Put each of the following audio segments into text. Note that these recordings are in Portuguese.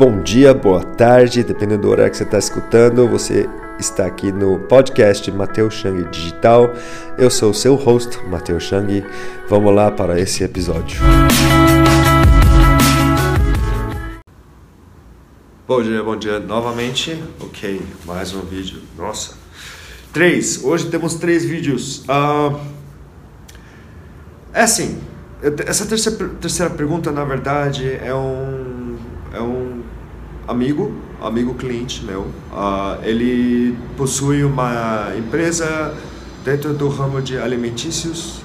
bom dia, boa tarde, dependendo do horário que você está escutando. Você está aqui no podcast Matheus Chang Digital. Eu sou o seu host, Matheus Chang. Vamos lá para esse episódio. Bom dia, bom dia novamente. Ok, mais um vídeo. Nossa, três. Hoje temos três vídeos. Uh, é assim, essa terceira, terceira pergunta, na verdade, é um, é um amigo, amigo cliente meu. Uh, ele possui uma empresa dentro do ramo de alimentícios.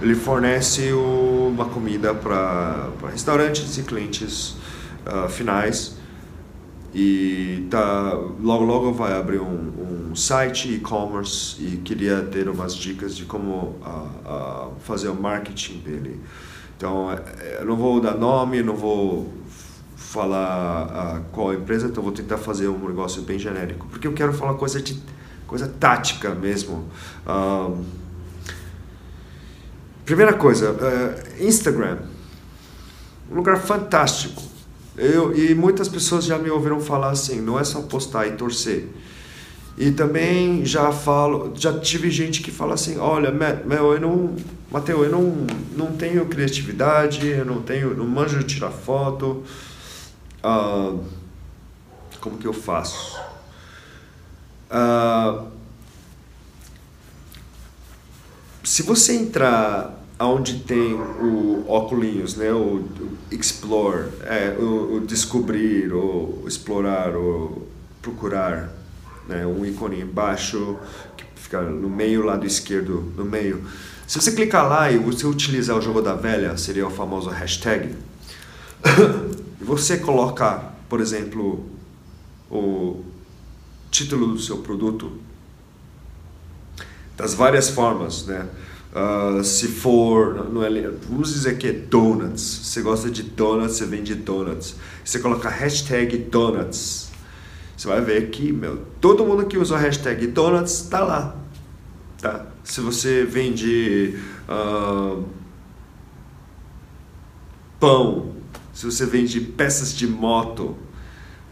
Ele fornece uma comida para restaurantes e clientes uh, finais. E tá, logo logo vai abrir um, um site e-commerce e queria ter umas dicas de como uh, fazer o marketing dele. Então, é, eu não vou dar nome, não vou falar uh, qual empresa, então vou tentar fazer um negócio bem genérico, porque eu quero falar coisa de coisa tática mesmo. Uh, primeira coisa, uh, Instagram, um lugar fantástico. Eu, e muitas pessoas já me ouviram falar assim, não é só postar e torcer. E também já falo, já tive gente que fala assim, olha, meu, eu não, Mateu, eu não, não tenho criatividade, eu não tenho, não manjo tirar foto, uh, como que eu faço? Uh, se você entrar aonde tem o óculos, né, o, explore, é, o, o, descobrir, o explorar, o procurar, né, um ícone embaixo que fica no meio lado esquerdo, no meio. Se você clicar lá e você utilizar o jogo da velha, seria o famoso hashtag. você coloca, por exemplo, o título do seu produto das várias formas, né? Uh, se for, não é, vamos dizer que é donuts, você gosta de donuts, você vende donuts. Você coloca hashtag donuts, você vai ver que, meu, todo mundo que usa a hashtag donuts está lá, tá? Se você vende uh, pão, se você vende peças de moto,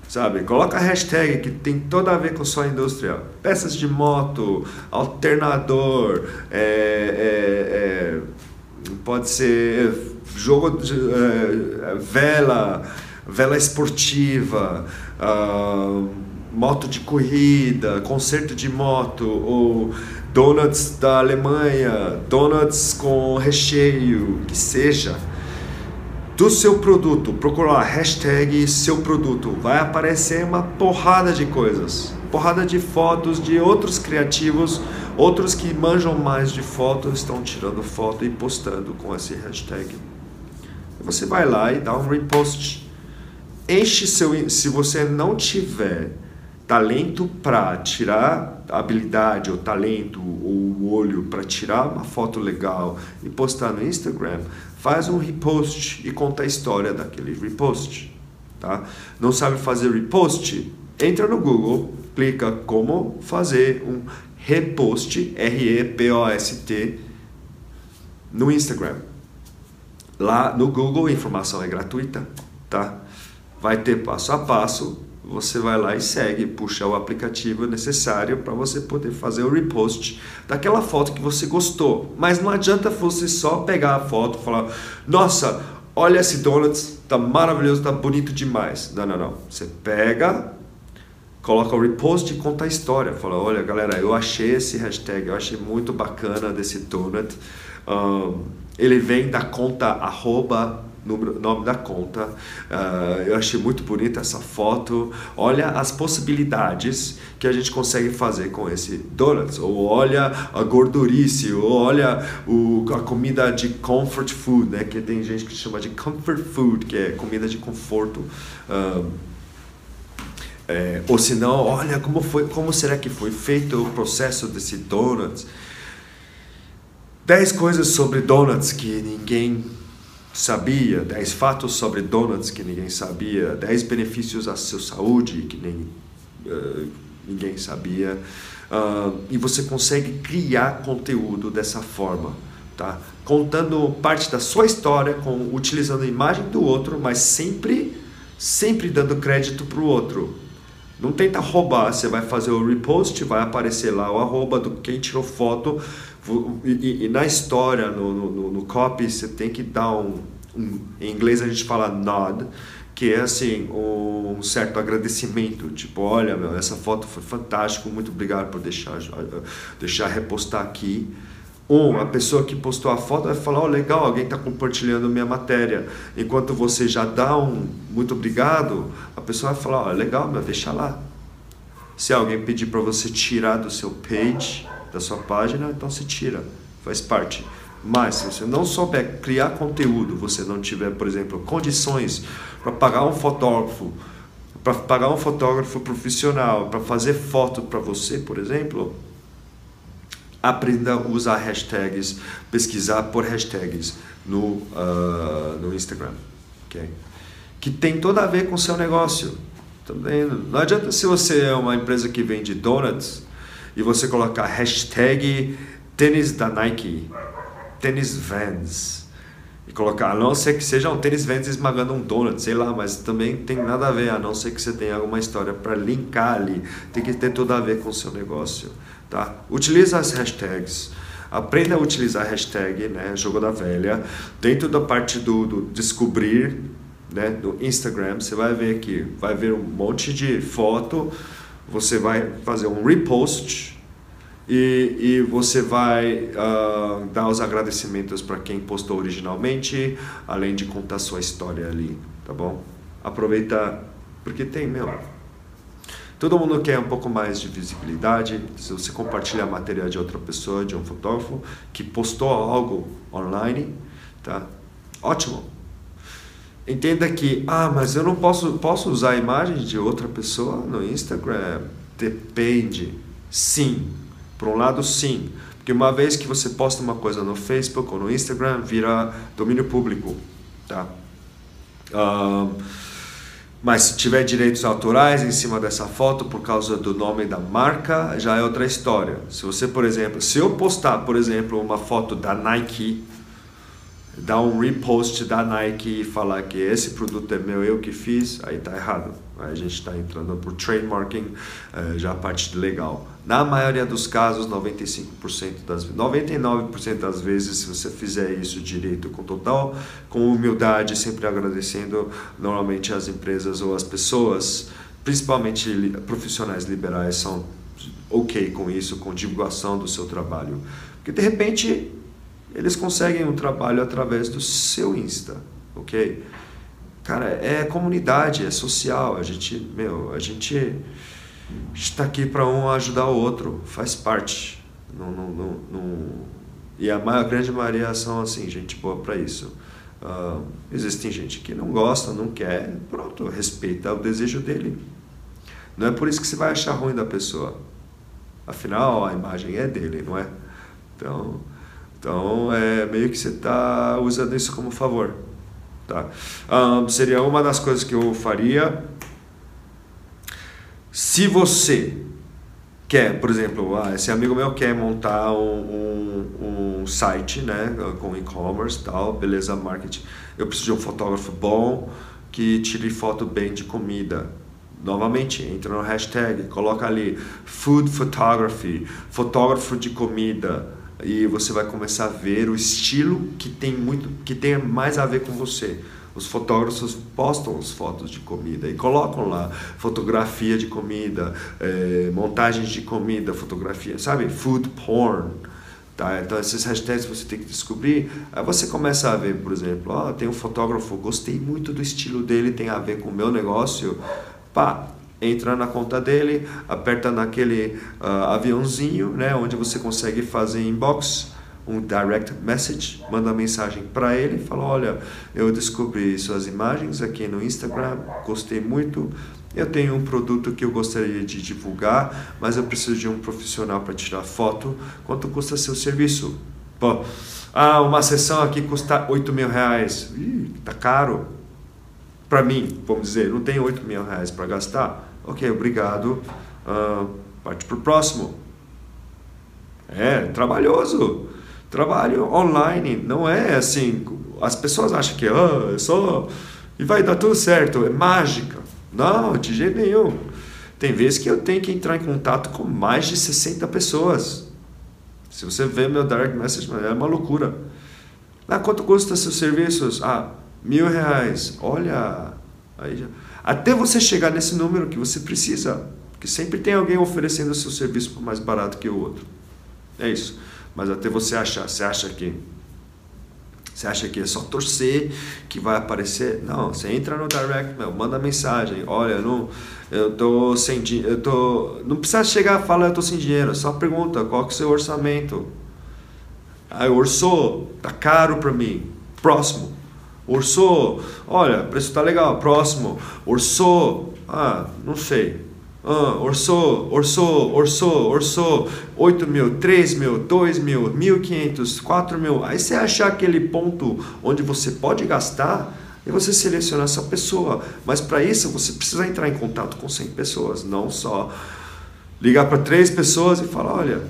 sabe? Coloca a hashtag que tem toda a ver com sua indústria. Peças de moto, alternador, é, é, é, pode ser jogo de é, vela, vela esportiva, uh, moto de corrida, concerto de moto, ou donuts da Alemanha, donuts com recheio, que seja do seu produto, procurar hashtag seu produto, vai aparecer uma porrada de coisas, porrada de fotos de outros criativos, outros que manjam mais de fotos estão tirando foto e postando com esse hashtag. Você vai lá e dá um repost. Enche seu, se você não tiver talento para tirar habilidade ou talento ou olho para tirar uma foto legal e postar no Instagram, faz um repost e conta a história daquele repost. Tá? Não sabe fazer repost? Entra no Google, clica como fazer um repost, R-E-P-O-S-T, no Instagram. Lá no Google a informação é gratuita, tá? Vai ter passo a passo você vai lá e segue, puxa o aplicativo necessário para você poder fazer o repost daquela foto que você gostou. Mas não adianta você só pegar a foto e falar: "Nossa, olha esse donuts, tá maravilhoso, tá bonito demais". Não, não, não. Você pega, coloca o repost e conta a história. Fala: "Olha, galera, eu achei esse hashtag, eu achei muito bacana desse donut. Um, ele vem da conta arroba número, nome da conta. Uh, eu achei muito bonita essa foto. Olha as possibilidades que a gente consegue fazer com esse donuts. Ou olha a gordurice, ou olha o, a comida de comfort food, né? Que tem gente que chama de comfort food, que é comida de conforto. Uh, é, ou se não, olha como foi, como será que foi feito o processo desse donuts. 10 coisas sobre donuts que ninguém sabia, 10 fatos sobre donuts que ninguém sabia, 10 benefícios à sua saúde que nem, uh, ninguém sabia. Uh, e você consegue criar conteúdo dessa forma, tá? contando parte da sua história, com, utilizando a imagem do outro, mas sempre sempre dando crédito para o outro. Não tenta roubar, você vai fazer o repost, vai aparecer lá o arroba do quem tirou foto. E, e, na história, no, no, no, copy, você tem que dar um, um, Em inglês a gente fala nod, que é assim, um certo agradecimento. Tipo, olha, meu, essa foto foi fantástica, muito obrigado por deixar, deixar repostar aqui. Um, a pessoa que postou a foto vai falar, oh, legal, alguém está compartilhando minha matéria. Enquanto você já dá um muito obrigado, a pessoa vai falar, oh, legal, meu, deixa lá. Se alguém pedir para você tirar do seu page, da sua página, então você tira, faz parte. Mas se você não souber criar conteúdo, você não tiver, por exemplo, condições para pagar um fotógrafo, para pagar um fotógrafo profissional, para fazer foto para você, por exemplo, aprenda a usar hashtags, pesquisar por hashtags no, uh, no Instagram. Okay? Que tem toda a ver com o seu negócio. Também não adianta se você é uma empresa que vende donuts e você colocar hashtag tênis da Nike, tênis Vans e colocar, a não ser que seja um tênis Vans esmagando um donut, sei lá, mas também tem nada a ver, a não ser que você tenha alguma história para linkar ali, tem que ter tudo a ver com o seu negócio. Tá? Utiliza as hashtags. Aprenda a utilizar a hashtag, né, jogo da velha. Dentro da parte do, do descobrir, né, do Instagram, você vai ver aqui, vai ver um monte de foto, você vai fazer um repost e, e você vai uh, dar os agradecimentos para quem postou originalmente, além de contar sua história ali, tá bom? Aproveita, porque tem, meu, Todo mundo quer um pouco mais de visibilidade. Se você compartilha a matéria de outra pessoa, de um fotógrafo que postou algo online, tá? Ótimo. Entenda que, ah, mas eu não posso, posso usar a imagem de outra pessoa no Instagram? Depende. Sim. Por um lado, sim. Porque uma vez que você posta uma coisa no Facebook ou no Instagram, vira domínio público, tá? Mas se tiver direitos autorais em cima dessa foto por causa do nome da marca, já é outra história. Se você, por exemplo, se eu postar, por exemplo, uma foto da Nike, dar um repost da Nike e falar que esse produto é meu, eu que fiz, aí tá errado. Aí a gente está entrando por trademarking, eh, já a parte legal. Na maioria dos casos, 95% das 99% das vezes, se você fizer isso direito, com total, com humildade, sempre agradecendo normalmente as empresas ou as pessoas, principalmente profissionais liberais, são ok com isso, com divulgação do seu trabalho. Porque de repente eles conseguem um trabalho através do seu Insta, ok? Cara, é comunidade, é social. A gente, meu, a gente está aqui para um ajudar o outro, faz parte. Não, não, não. E a, maior, grande maioria são assim, gente boa para isso. Uh, existem gente que não gosta, não quer, pronto, respeita o desejo dele. Não é por isso que você vai achar ruim da pessoa. Afinal, a imagem é dele, não é? Então, então é meio que você está usando isso como favor. Tá? Um, seria uma das coisas que eu faria. Se você quer, por exemplo, ah, esse amigo meu quer montar um, um, um site né, com e-commerce tal, beleza, marketing. Eu preciso de um fotógrafo bom que tire foto bem de comida. Novamente, entra no hashtag, coloca ali food photography, fotógrafo de comida e você vai começar a ver o estilo que tem muito que tem mais a ver com você. Os fotógrafos postam as fotos de comida e colocam lá fotografia de comida, é, montagens de comida, fotografia, sabe? Food porn. Tá? Então, esses hashtags você tem que descobrir. Aí você começa a ver, por exemplo, oh, tem um fotógrafo, gostei muito do estilo dele, tem a ver com o meu negócio. Pá, entra na conta dele, aperta naquele uh, aviãozinho, né, onde você consegue fazer inbox, um direct message, manda mensagem para ele, fala, olha, eu descobri suas imagens aqui no Instagram, gostei muito, eu tenho um produto que eu gostaria de divulgar, mas eu preciso de um profissional para tirar foto, quanto custa seu serviço? Pô, ah, uma sessão aqui custa 8 mil reais, Ih, tá caro, para mim, vamos dizer, não tenho 8 mil reais para gastar, ok, obrigado, uh, parte para o próximo. É trabalhoso. Trabalho online não é assim. As pessoas acham que oh, é só e vai dar tudo certo, é mágica. Não, de jeito nenhum. Tem vezes que eu tenho que entrar em contato com mais de 60 pessoas. Se você vê meu direct message, é uma loucura. Ah, quanto custa seus serviços? Ah, mil reais. Olha, aí já... até você chegar nesse número que você precisa, porque sempre tem alguém oferecendo o seu serviço por mais barato que o outro. É isso. Mas até você achar, você acha que você acha que é só torcer que vai aparecer? Não, você entra no direct, meu, manda mensagem. Olha, não, eu tô sem dinheiro, eu tô, não precisa chegar e falar eu tô sem dinheiro, só pergunta qual que é o seu orçamento. Ah, orçou, tá caro para mim. Próximo. Orçou, olha, preço tá legal. Próximo. Orçou, ah, não sei. Ah, orçou, orçou, orçou, orçou, 8 mil, 3 mil, 2 mil, 1.500, 4 mil. Aí você achar aquele ponto onde você pode gastar e você seleciona essa pessoa. Mas para isso você precisa entrar em contato com 100 pessoas, não só ligar para três pessoas e falar: olha,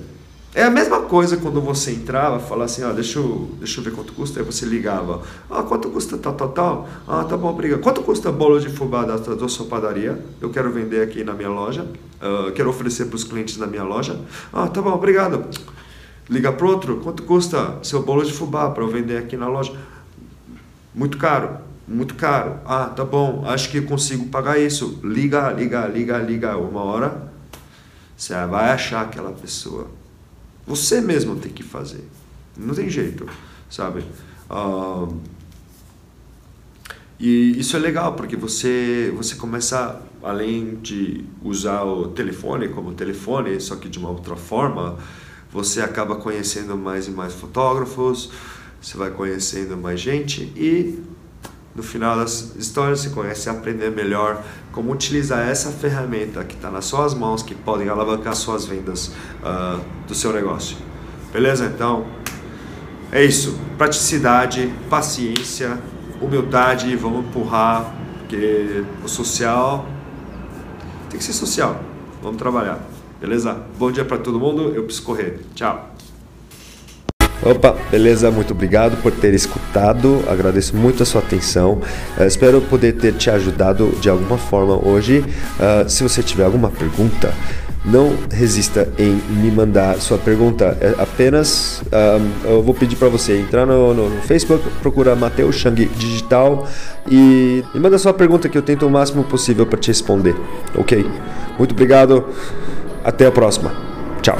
é a mesma coisa quando você entrava, falava assim, ah, deixa eu, deixa eu ver quanto custa, aí você ligava, ah, quanto custa tal, tal, tal, ah, tá bom, obrigado, quanto custa bolo de fubá da, da sua padaria, eu quero vender aqui na minha loja, uh, quero oferecer para os clientes na minha loja, ah, tá bom, obrigado, liga para outro, quanto custa seu bolo de fubá para eu vender aqui na loja, muito caro, muito caro, ah, tá bom, acho que consigo pagar isso, liga, liga, liga, liga, uma hora, você vai achar aquela pessoa, você mesmo tem que fazer. Não tem jeito, sabe? E isso é legal porque você você começa além de usar o telefone como telefone, só que de uma outra forma, você acaba conhecendo mais e mais fotógrafos, você vai conhecendo mais gente e no final das histórias você conhece aprender melhor como utilizar essa ferramenta que está nas suas mãos que podem alavancar suas vendas uh, do seu negócio. Beleza? Então é isso. Praticidade, paciência, humildade, vamos empurrar, porque o social tem que ser social. Vamos trabalhar. Beleza? Bom dia para todo mundo. Eu preciso correr. Tchau. Opa, beleza? Muito obrigado por ter escutado. Agradeço muito a sua atenção. Uh, espero poder ter te ajudado de alguma forma hoje. Uh, se você tiver alguma pergunta, não resista em me mandar sua pergunta. É apenas eu vou pedir para você entrar no, no, Facebook, procurar Mateus Chang Digital e, e manda sua pergunta que eu tento o máximo possível para te responder. Ok? Muito obrigado. Até a próxima. Tchau.